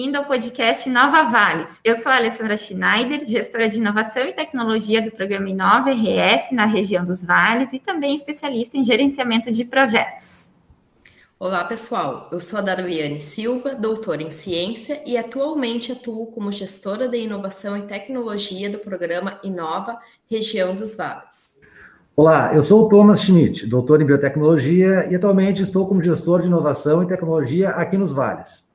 Bem-vindo ao podcast Nova Vales. Eu sou a Alessandra Schneider, gestora de inovação e tecnologia do programa Inova RS na região dos Vales e também especialista em gerenciamento de projetos. Olá, pessoal. Eu sou a Darwiane Silva, doutora em ciência e atualmente atuo como gestora de inovação e tecnologia do programa Inova Região dos Vales. Olá, eu sou o Thomas Schmidt, doutor em biotecnologia e atualmente estou como gestor de inovação e tecnologia aqui nos Vales.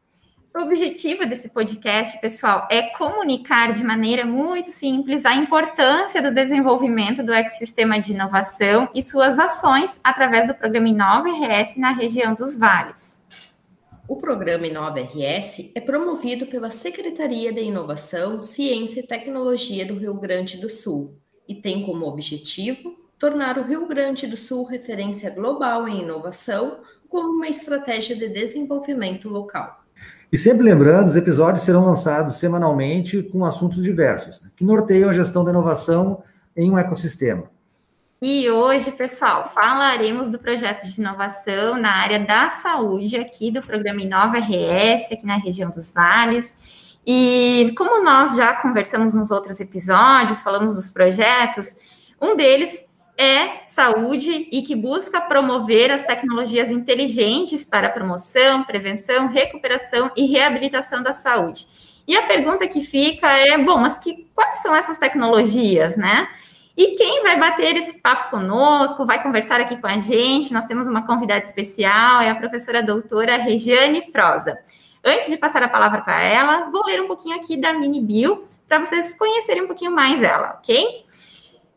O objetivo desse podcast, pessoal, é comunicar de maneira muito simples a importância do desenvolvimento do ecossistema de inovação e suas ações através do programa Inova RS na região dos Vales. O programa Inova RS é promovido pela Secretaria de Inovação, Ciência e Tecnologia do Rio Grande do Sul e tem como objetivo tornar o Rio Grande do Sul referência global em inovação como uma estratégia de desenvolvimento local. E sempre lembrando, os episódios serão lançados semanalmente com assuntos diversos, né, que norteiam a gestão da inovação em um ecossistema. E hoje, pessoal, falaremos do projeto de inovação na área da saúde aqui do programa Inova RS, aqui na região dos Vales. E como nós já conversamos nos outros episódios, falamos dos projetos, um deles é saúde e que busca promover as tecnologias inteligentes para promoção, prevenção, recuperação e reabilitação da saúde. E a pergunta que fica é, bom, mas que, quais são essas tecnologias, né? E quem vai bater esse papo conosco, vai conversar aqui com a gente, nós temos uma convidada especial, é a professora doutora Regiane Froza. Antes de passar a palavra para ela, vou ler um pouquinho aqui da mini bio para vocês conhecerem um pouquinho mais ela, ok?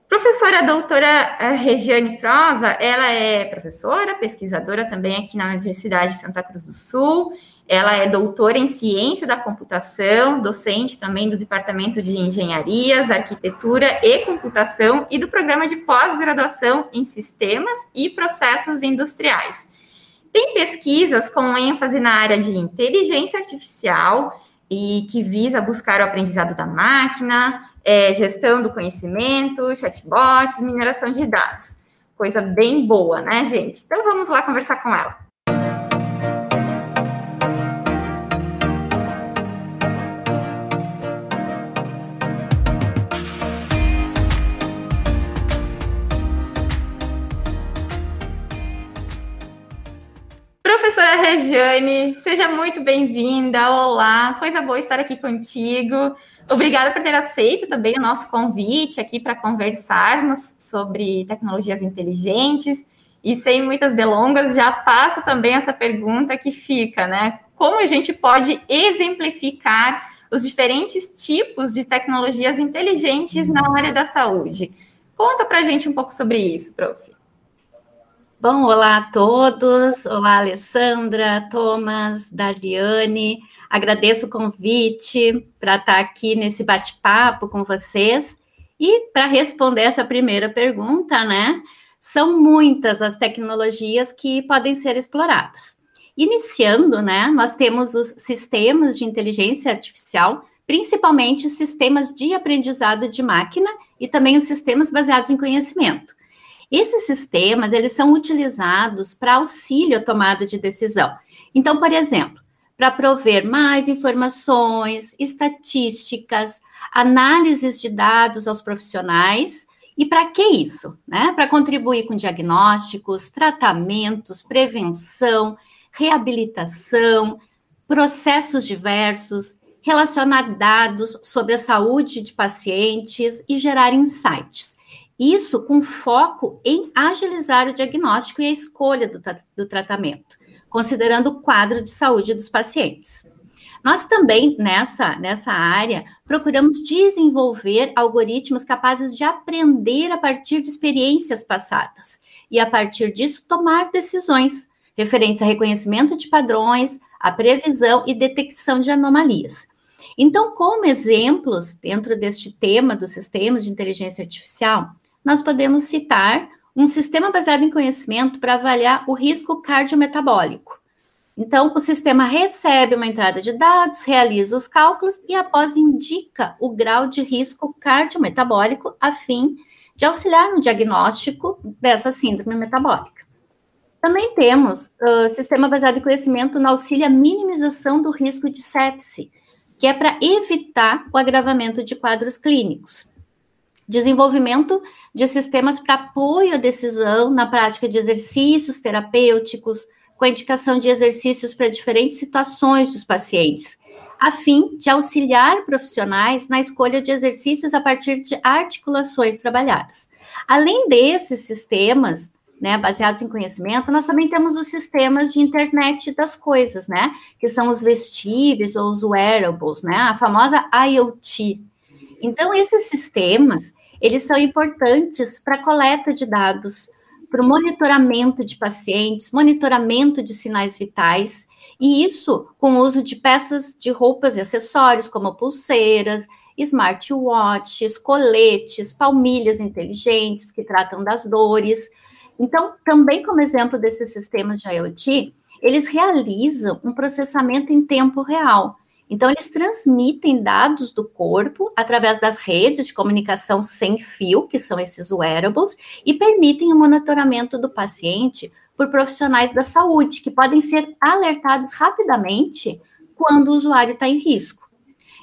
Professora doutora eh, Regiane Froza, ela é professora, pesquisadora também aqui na Universidade de Santa Cruz do Sul. Ela é doutora em ciência da computação, docente também do Departamento de Engenharias, Arquitetura e Computação e do programa de pós-graduação em Sistemas e Processos Industriais. Tem pesquisas com ênfase na área de inteligência artificial e que visa buscar o aprendizado da máquina, é, gestão do conhecimento, chatbots, mineração de dados. Coisa bem boa, né, gente? Então vamos lá conversar com ela. Professora Regiane, seja muito bem-vinda. Olá, coisa boa estar aqui contigo. Obrigada por ter aceito também o nosso convite aqui para conversarmos sobre tecnologias inteligentes. E sem muitas delongas, já passo também essa pergunta que fica, né? Como a gente pode exemplificar os diferentes tipos de tecnologias inteligentes na área da saúde? Conta para a gente um pouco sobre isso, prof. Bom, olá a todos. Olá, Alessandra, Thomas, Dariane. Agradeço o convite para estar aqui nesse bate-papo com vocês. E para responder essa primeira pergunta, né? São muitas as tecnologias que podem ser exploradas. Iniciando, né? Nós temos os sistemas de inteligência artificial, principalmente sistemas de aprendizado de máquina e também os sistemas baseados em conhecimento. Esses sistemas, eles são utilizados para auxílio à tomada de decisão. Então, por exemplo, para prover mais informações, estatísticas, análises de dados aos profissionais. E para que isso? Né? Para contribuir com diagnósticos, tratamentos, prevenção, reabilitação, processos diversos, relacionar dados sobre a saúde de pacientes e gerar insights. Isso com foco em agilizar o diagnóstico e a escolha do, do tratamento considerando o quadro de saúde dos pacientes. Nós também, nessa, nessa área, procuramos desenvolver algoritmos capazes de aprender a partir de experiências passadas e, a partir disso, tomar decisões referentes a reconhecimento de padrões, a previsão e detecção de anomalias. Então, como exemplos dentro deste tema dos sistemas de inteligência artificial, nós podemos citar um sistema baseado em conhecimento para avaliar o risco cardiometabólico. Então, o sistema recebe uma entrada de dados, realiza os cálculos e, após, indica o grau de risco cardiometabólico a fim de auxiliar no diagnóstico dessa síndrome metabólica. Também temos uh, sistema baseado em conhecimento no auxílio à minimização do risco de sepse, que é para evitar o agravamento de quadros clínicos. Desenvolvimento de sistemas para apoio à decisão na prática de exercícios terapêuticos, com a indicação de exercícios para diferentes situações dos pacientes, a fim de auxiliar profissionais na escolha de exercícios a partir de articulações trabalhadas. Além desses sistemas, né, baseados em conhecimento, nós também temos os sistemas de internet das coisas, né, que são os vestíveis ou os wearables, né, a famosa IoT. Então, esses sistemas, eles são importantes para coleta de dados, para o monitoramento de pacientes, monitoramento de sinais vitais, e isso com o uso de peças de roupas e acessórios, como pulseiras, smartwatches, coletes, palmilhas inteligentes que tratam das dores. Então, também como exemplo desses sistemas de IoT, eles realizam um processamento em tempo real. Então, eles transmitem dados do corpo através das redes de comunicação sem fio, que são esses wearables, e permitem o monitoramento do paciente por profissionais da saúde, que podem ser alertados rapidamente quando o usuário está em risco.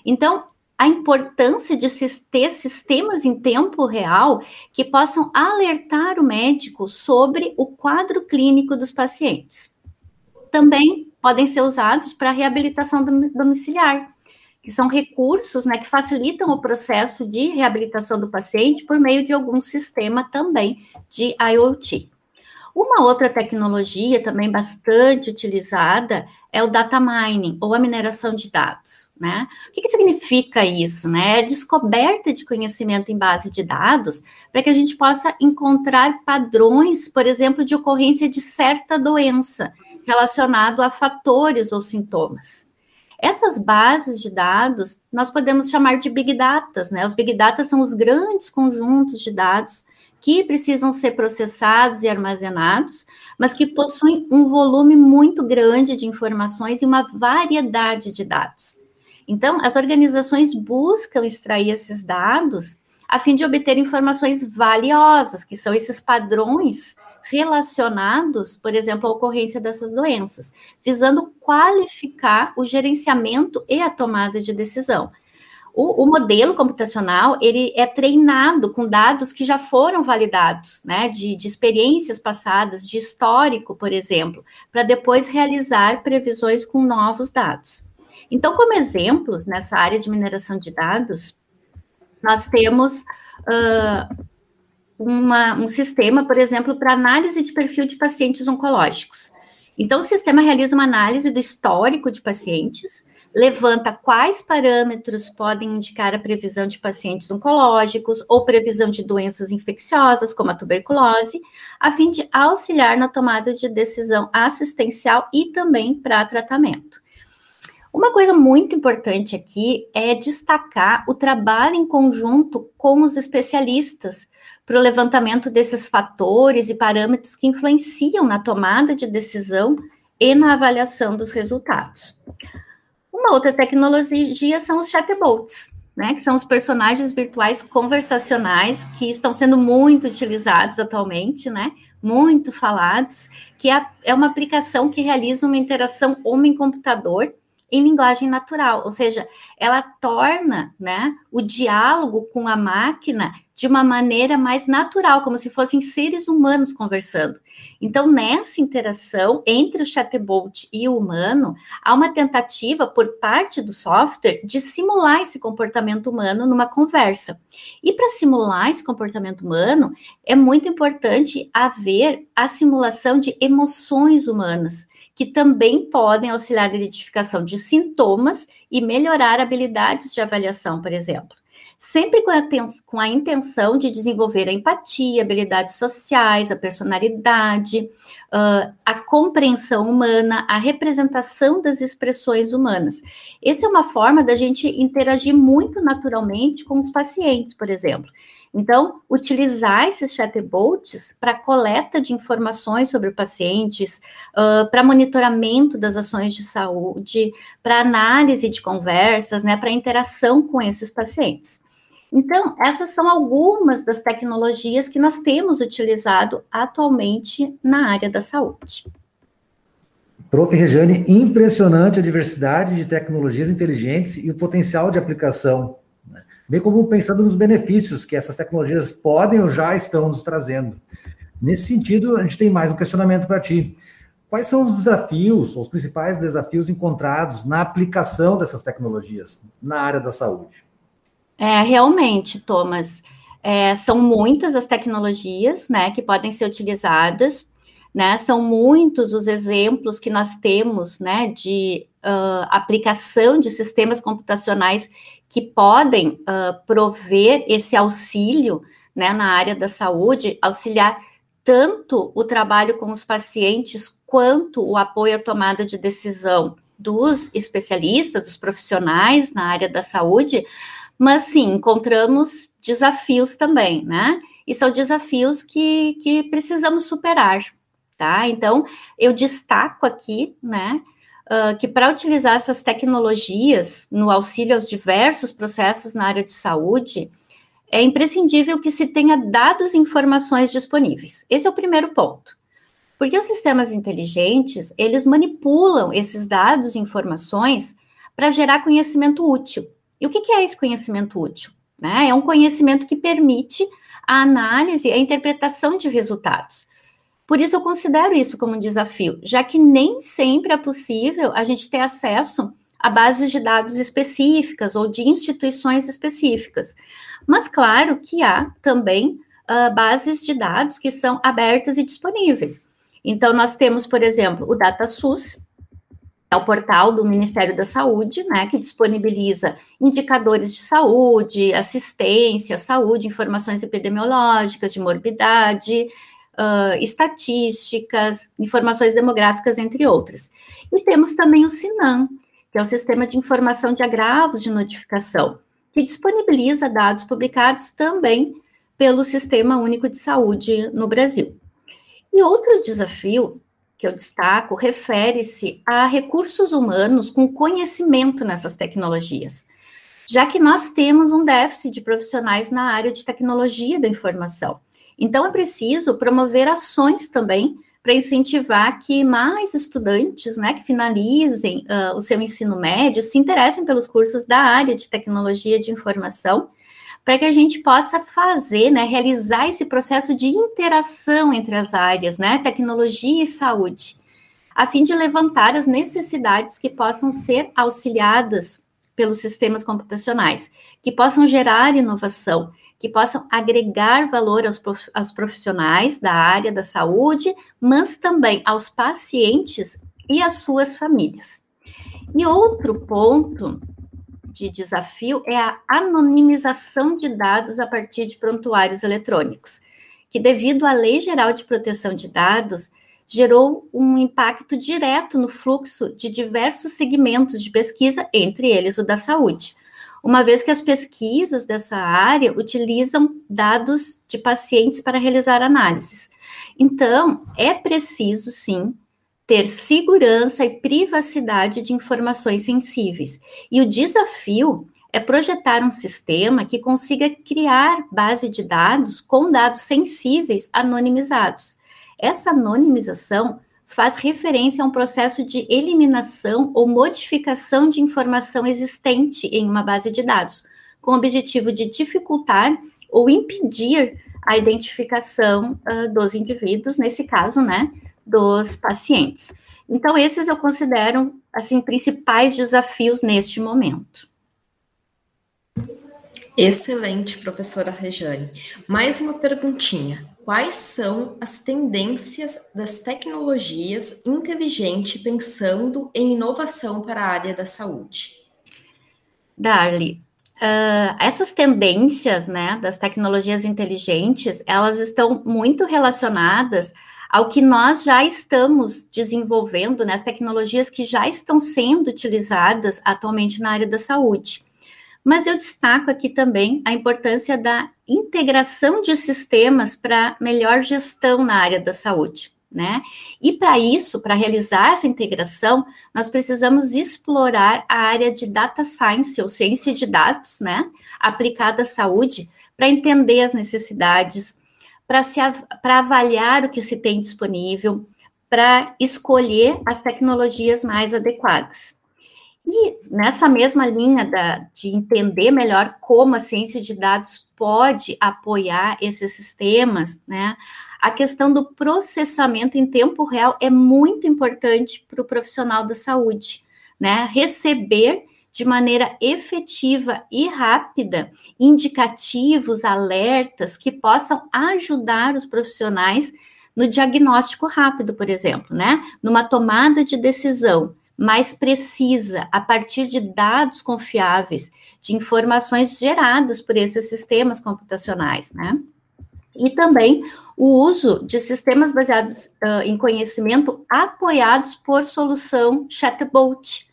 Então, a importância de ter sistemas em tempo real que possam alertar o médico sobre o quadro clínico dos pacientes. Também podem ser usados para reabilitação domiciliar, que são recursos né, que facilitam o processo de reabilitação do paciente por meio de algum sistema também de IoT. Uma outra tecnologia também bastante utilizada é o data mining, ou a mineração de dados, né? O que, que significa isso, né? É descoberta de conhecimento em base de dados para que a gente possa encontrar padrões, por exemplo, de ocorrência de certa doença relacionado a fatores ou sintomas. Essas bases de dados nós podemos chamar de big data, né? Os big data são os grandes conjuntos de dados que precisam ser processados e armazenados, mas que possuem um volume muito grande de informações e uma variedade de dados. Então, as organizações buscam extrair esses dados a fim de obter informações valiosas, que são esses padrões relacionados, por exemplo, à ocorrência dessas doenças, visando qualificar o gerenciamento e a tomada de decisão. O, o, modelo computacional ele é treinado com dados que já foram validados, né, de, de experiências passadas, de histórico, por exemplo, para depois realizar previsões com novos dados. Então, como exemplos nessa área de mineração de dados, nós temos uh, uma, um sistema, por exemplo, para análise de perfil de pacientes oncológicos. Então, o sistema realiza uma análise do histórico de pacientes, levanta quais parâmetros podem indicar a previsão de pacientes oncológicos ou previsão de doenças infecciosas, como a tuberculose, a fim de auxiliar na tomada de decisão assistencial e também para tratamento. Uma coisa muito importante aqui é destacar o trabalho em conjunto com os especialistas para o levantamento desses fatores e parâmetros que influenciam na tomada de decisão e na avaliação dos resultados. Uma outra tecnologia são os chatbots, né, que são os personagens virtuais conversacionais que estão sendo muito utilizados atualmente, né, muito falados, que é, é uma aplicação que realiza uma interação homem-computador em linguagem natural, ou seja, ela torna né, o diálogo com a máquina de uma maneira mais natural, como se fossem seres humanos conversando. Então, nessa interação entre o chatbot e o humano, há uma tentativa por parte do software de simular esse comportamento humano numa conversa. E para simular esse comportamento humano, é muito importante haver a simulação de emoções humanas que também podem auxiliar na identificação de sintomas e melhorar habilidades de avaliação, por exemplo. Sempre com a, com a intenção de desenvolver a empatia, habilidades sociais, a personalidade, uh, a compreensão humana, a representação das expressões humanas. Essa é uma forma da gente interagir muito naturalmente com os pacientes, por exemplo. Então, utilizar esses chatbots para coleta de informações sobre pacientes, uh, para monitoramento das ações de saúde, para análise de conversas, né, para interação com esses pacientes. Então, essas são algumas das tecnologias que nós temos utilizado atualmente na área da saúde. Prof. Regiane, impressionante a diversidade de tecnologias inteligentes e o potencial de aplicação, né? bem como pensando nos benefícios que essas tecnologias podem ou já estão nos trazendo. Nesse sentido, a gente tem mais um questionamento para ti. Quais são os desafios, os principais desafios encontrados na aplicação dessas tecnologias na área da saúde? É, realmente, Thomas, é, são muitas as tecnologias né, que podem ser utilizadas, né, são muitos os exemplos que nós temos né, de uh, aplicação de sistemas computacionais que podem uh, prover esse auxílio né, na área da saúde, auxiliar tanto o trabalho com os pacientes quanto o apoio à tomada de decisão dos especialistas, dos profissionais na área da saúde, mas sim, encontramos desafios também, né? E são desafios que, que precisamos superar, tá? Então, eu destaco aqui, né, uh, que para utilizar essas tecnologias no auxílio aos diversos processos na área de saúde, é imprescindível que se tenha dados e informações disponíveis. Esse é o primeiro ponto. Porque os sistemas inteligentes, eles manipulam esses dados e informações para gerar conhecimento útil. E o que, é esse conhecimento útil? Né? É um conhecimento que permite a análise a interpretação de resultados. Por isso, eu considero isso como um desafio, já que nem sempre é possível a gente ter acesso a bases de dados específicas ou de instituições específicas. Mas, claro que há também uh, bases de dados que são abertas e disponíveis. Então, nós temos, por exemplo, o DataSUS, é o portal do Ministério da Saúde, né, que disponibiliza indicadores de saúde, assistência, saúde, informações epidemiológicas, de morbidade, uh, estatísticas, informações demográficas, entre outras. E temos também o SINAM, que é o Sistema de Informação de Agravos de Notificação, que disponibiliza dados publicados também pelo Sistema Único de Saúde no Brasil. E outro desafio que eu destaco refere-se a recursos humanos com conhecimento nessas tecnologias, já que nós temos um déficit de profissionais na área de tecnologia da informação. Então, é preciso promover ações também para incentivar que mais estudantes, né, que finalizem uh, o seu ensino médio, se interessem pelos cursos da área de tecnologia de informação para que a gente possa fazer, né, realizar esse processo de interação entre as áreas, né, tecnologia e saúde, a fim de levantar as necessidades que possam ser auxiliadas pelos sistemas computacionais, que possam gerar inovação, que possam agregar valor aos, profissionais da área da saúde, mas também aos pacientes e às suas famílias. E outro ponto de desafio é a anonimização de dados a partir de prontuários eletrônicos, que, devido à Lei Geral de Proteção de Dados, gerou um impacto direto no fluxo de diversos segmentos de pesquisa, entre eles o da saúde, uma vez que as pesquisas dessa área utilizam dados de pacientes para realizar análises. Então, é preciso, sim, ter segurança e privacidade de informações sensíveis. E o desafio é projetar um sistema que consiga criar base de dados com dados sensíveis anonimizados. Essa anonimização faz referência a um processo de eliminação ou modificação de informação existente em uma base de dados, com o objetivo de dificultar ou impedir a identificação uh, dos indivíduos, nesse caso, né, dos pacientes. Então, esses eu considero, assim, principais desafios neste momento. Excelente, professora Rejane. Mais uma perguntinha. Quais são as tendências das tecnologias inteligentes pensando em inovação para a área da saúde? Darly, uh, essas tendências né, das tecnologias inteligentes, elas estão muito relacionadas ao que nós já estamos desenvolvendo, né, as tecnologias que já estão sendo utilizadas atualmente na área da saúde. Mas eu destaco aqui também a importância da integração de sistemas para melhor gestão na área da saúde. né? E para isso, para realizar essa integração, nós precisamos explorar a área de data science, ou ciência de dados, né? Aplicada à saúde, para entender as necessidades, para avaliar o que se tem disponível, para escolher as tecnologias mais adequadas. E nessa mesma linha da, de entender melhor como a ciência de dados pode apoiar esses sistemas, né? A questão do processamento em tempo real é muito importante para o profissional da saúde, né? Receber de maneira efetiva e rápida indicativos, alertas que possam ajudar os profissionais no diagnóstico rápido, por exemplo, né? Numa tomada de decisão mais precisa a partir de dados confiáveis, de informações geradas por esses sistemas computacionais, né? E também o uso de sistemas baseados uh, em conhecimento apoiados por solução chatbot,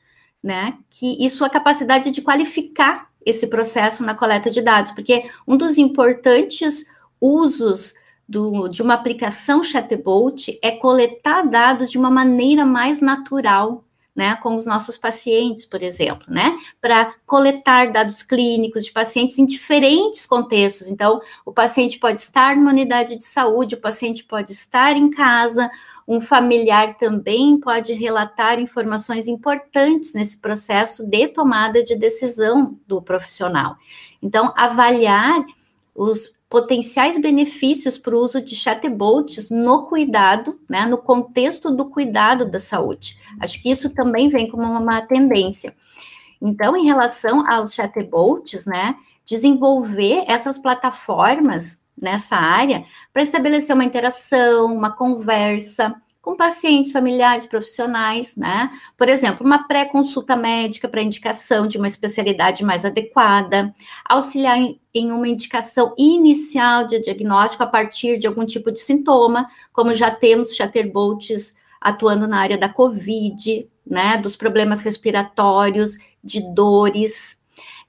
né? Que e sua capacidade de qualificar esse processo na coleta de dados, porque um dos importantes usos do, de uma aplicação chatbot é coletar dados de uma maneira mais natural, né, com os nossos pacientes, por exemplo, né, para coletar dados clínicos de pacientes em diferentes contextos. Então, o paciente pode estar numa unidade de saúde, o paciente pode estar em casa, um familiar também pode relatar informações importantes nesse processo de tomada de decisão do profissional. Então, avaliar os potenciais benefícios para o uso de chatbots no cuidado, né, no contexto do cuidado da saúde. Acho que isso também vem como uma tendência. Então, em relação aos chatbots, né, desenvolver essas plataformas nessa área para estabelecer uma interação, uma conversa, com pacientes, familiares, profissionais, né? Por exemplo, uma pré-consulta médica para indicação de uma especialidade mais adequada, auxiliar em, em uma indicação inicial de diagnóstico a partir de algum tipo de sintoma, como já temos chatterbots atuando na área da COVID, né? Dos problemas respiratórios, de dores,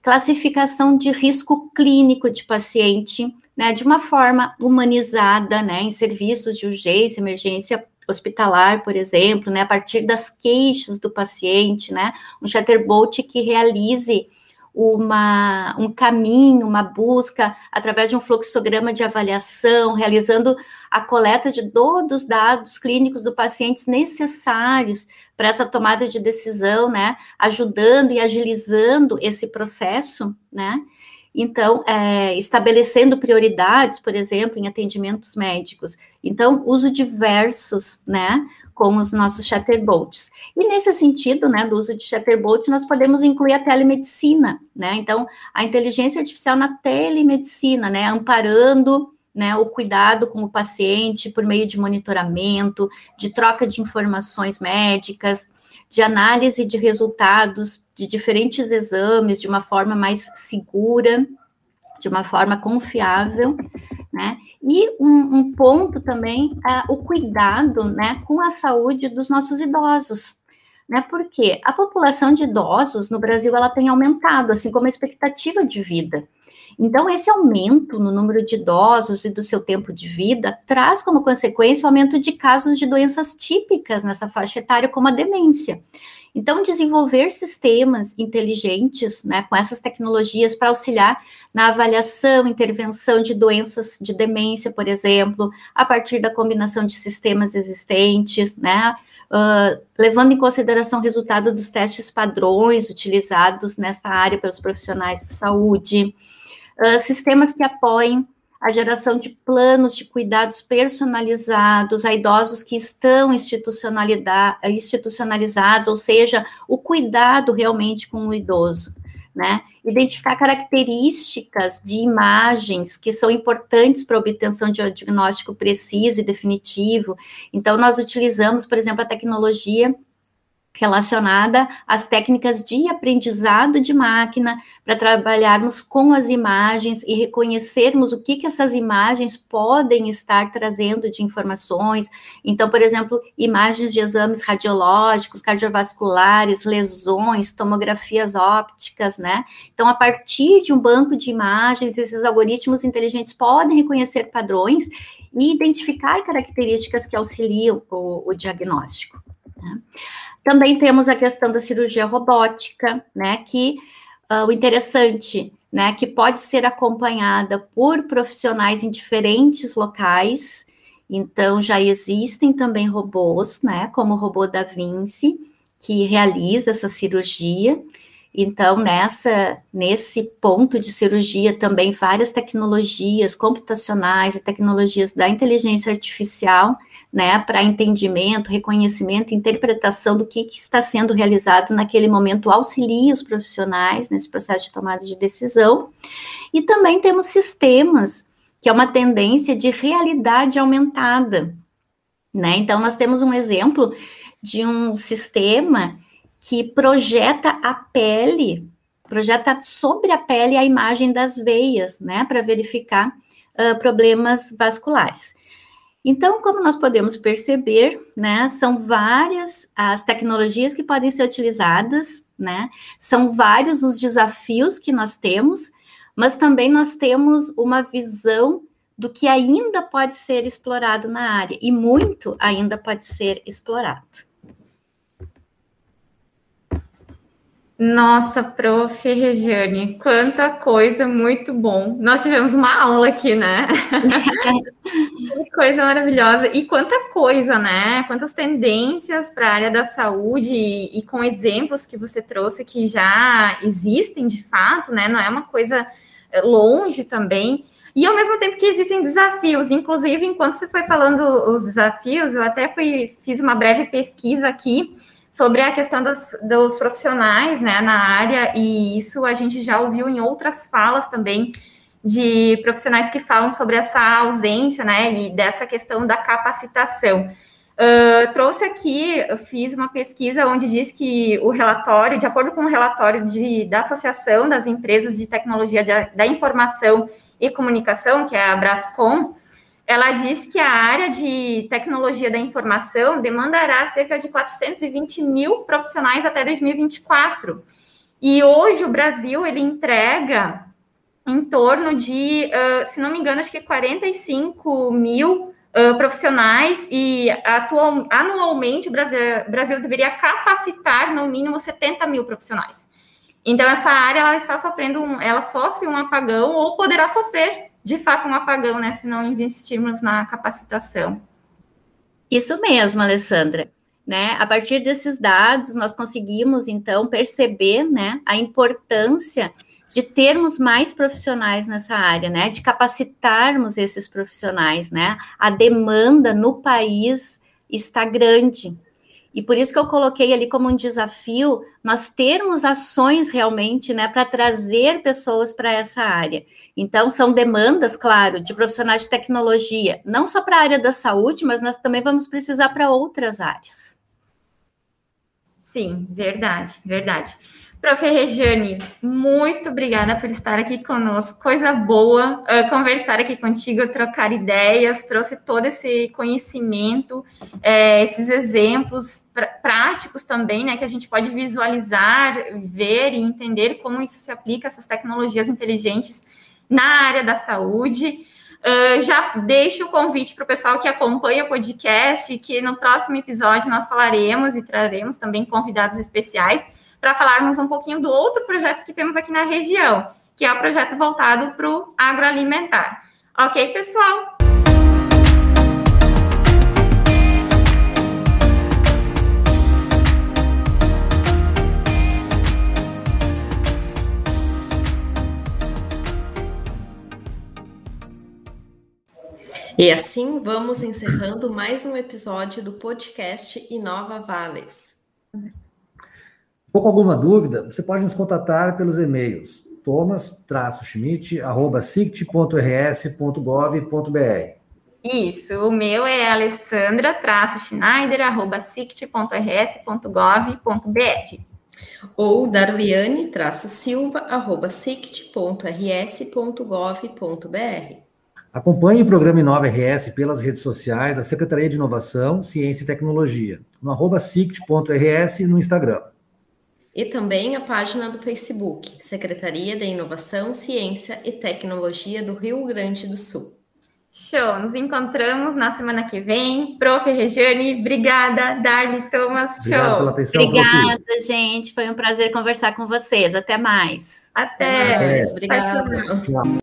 classificação de risco clínico de paciente, né, de uma forma humanizada, né, em serviços de urgência, emergência hospitalar, por exemplo, né, a partir das queixas do paciente, né, um chatterbolt que realize uma, um caminho, uma busca através de um fluxograma de avaliação, realizando a coleta de todos os dados clínicos do paciente necessários para essa tomada de decisão, né, ajudando e agilizando esse processo, né, então, é, estabelecendo prioridades, por exemplo, em atendimentos médicos. Então, uso diversos, né, com os nossos chatterbots. E nesse sentido, né, do uso de chatterbots, nós podemos incluir a telemedicina, né, então, a inteligência artificial na telemedicina, né, amparando né, o cuidado com o paciente por meio de monitoramento, de troca de informações médicas, de análise de resultados de diferentes exames de uma forma mais segura, de uma forma confiável, né? E um, um ponto também é o cuidado, né, com a saúde dos nossos idosos, né? Porque a população de idosos no Brasil ela tem aumentado, assim como a expectativa de vida. Então, esse aumento no número de idosos e do seu tempo de vida traz como consequência o aumento de casos de doenças típicas nessa faixa etária, como a demência. Então, desenvolver sistemas inteligentes, né, com essas tecnologias para auxiliar na avaliação, intervenção de doenças de demência, por exemplo, a partir da combinação de sistemas existentes, né, uh, levando em consideração o resultado dos testes padrões utilizados nessa área pelos profissionais de saúde uh, sistemas que apoiem a geração de planos de cuidados personalizados a idosos que estão institucionalizados, ou seja, o cuidado realmente com o idoso. Né? Identificar características de imagens que são importantes para a obtenção de um diagnóstico preciso e definitivo. Então, nós utilizamos, por exemplo, a tecnologia relacionada às técnicas de aprendizado de máquina, para trabalharmos com as imagens e reconhecermos o que, que essas imagens podem estar trazendo de informações. Então, por exemplo, imagens de exames radiológicos, cardiovasculares, lesões, tomografias ópticas, né? Então, a partir de um banco de imagens, esses algoritmos inteligentes podem reconhecer padrões e identificar características que auxiliam o, o diagnóstico. Né? Também temos a questão da cirurgia robótica, né, que uh, o interessante, né, que pode ser acompanhada por profissionais em diferentes locais. Então, já existem também robôs, né, como o robô da Vinci, que realiza essa cirurgia. Então, nessa, nesse ponto de cirurgia, também várias tecnologias computacionais e tecnologias da inteligência artificial, né, para entendimento, reconhecimento, interpretação do que, que, está sendo realizado naquele momento, auxilia os profissionais nesse processo de tomada de decisão. E também temos sistemas, que é uma tendência de realidade aumentada, né? Então, nós temos um exemplo de um sistema que projeta a pele, projeta sobre a pele a imagem das veias, né, para verificar uh, problemas vasculares. Então, como nós podemos perceber, né, são várias as tecnologias que podem ser utilizadas, né, são vários os desafios que nós temos, mas também nós temos uma visão do que ainda pode ser explorado na área, e muito ainda pode ser explorado. Nossa, prof. Regiane, quanta coisa muito bom. Nós tivemos uma aula aqui, né? que coisa maravilhosa. E quanta coisa, né? Quantas tendências para a área da saúde e, e, com exemplos que você trouxe que já existem de fato, né? Não é uma coisa eh, longe também. E ao mesmo tempo que existem desafios, inclusive enquanto você foi falando os desafios, eu até fui, fiz uma breve pesquisa aqui sobre a questão dos, profissionais né, na área, e isso a gente já ouviu em outras falas também de profissionais que falam sobre essa ausência, né, e dessa questão da capacitação. Uh, trouxe aqui, eu fiz uma pesquisa onde diz que o relatório, de acordo com o relatório de, da Associação das Empresas de Tecnologia de, da Informação e Comunicação, que é a Brascom, ela diz que a área de tecnologia da informação demandará cerca de 420 mil profissionais até 2024. E hoje o Brasil ele entrega em torno de, uh, se não me engano, acho que 45 mil uh, profissionais e atual, anualmente o Brasil, Brasil deveria capacitar no mínimo 70 mil profissionais. Então essa área ela está sofrendo, um, ela sofre um apagão ou poderá sofrer de fato um apagão, né, se não investirmos na capacitação. Isso mesmo, Alessandra. Né? A partir desses dados, nós conseguimos então perceber, né, a importância de termos mais profissionais nessa área, né, de capacitarmos esses profissionais, né? A demanda no país está grande, e por isso que eu coloquei ali como um desafio nós termos ações realmente, né, para trazer pessoas para essa área. Então, são demandas, claro, de profissionais de tecnologia, não só para a área da saúde, mas nós também vamos precisar para outras áreas. Sim, verdade, verdade. Prof. Regiane, muito obrigada por estar aqui conosco. Coisa boa uh, conversar aqui contigo, trocar ideias, trouxe todo esse conhecimento, é, esses exemplos pr práticos também, né, que a gente pode visualizar, ver e entender como isso se aplica, essas tecnologias inteligentes na área da saúde. Uh, já deixo o convite para o pessoal que acompanha o podcast, que no próximo episódio nós falaremos e traremos também convidados especiais para falarmos um pouquinho do outro projeto que temos aqui na região, que é o projeto voltado para o agroalimentar. Ok, pessoal? E assim vamos encerrando mais um episódio do podcast Inova Vales. Ficou com alguma dúvida? Você pode nos contatar pelos e-mails thomas-schmidt.sict.rs.gov.br Isso, o meu é alessandra-schneider.sict.rs.gov.br ou darwiane-silva.sict.rs.gov.br Acompanhe o programa Inova RS pelas redes sociais da Secretaria de Inovação, Ciência e Tecnologia, no arroba sict.rs e no Instagram e também a página do Facebook, Secretaria de Inovação, Ciência e Tecnologia do Rio Grande do Sul. Show, nos encontramos na semana que vem. Prof. Regiane, obrigada. Darly, Thomas, show. Obrigado pela atenção, obrigada, prof. gente. Foi um prazer conversar com vocês. Até mais. Até. Até mais. Obrigada. Tchau.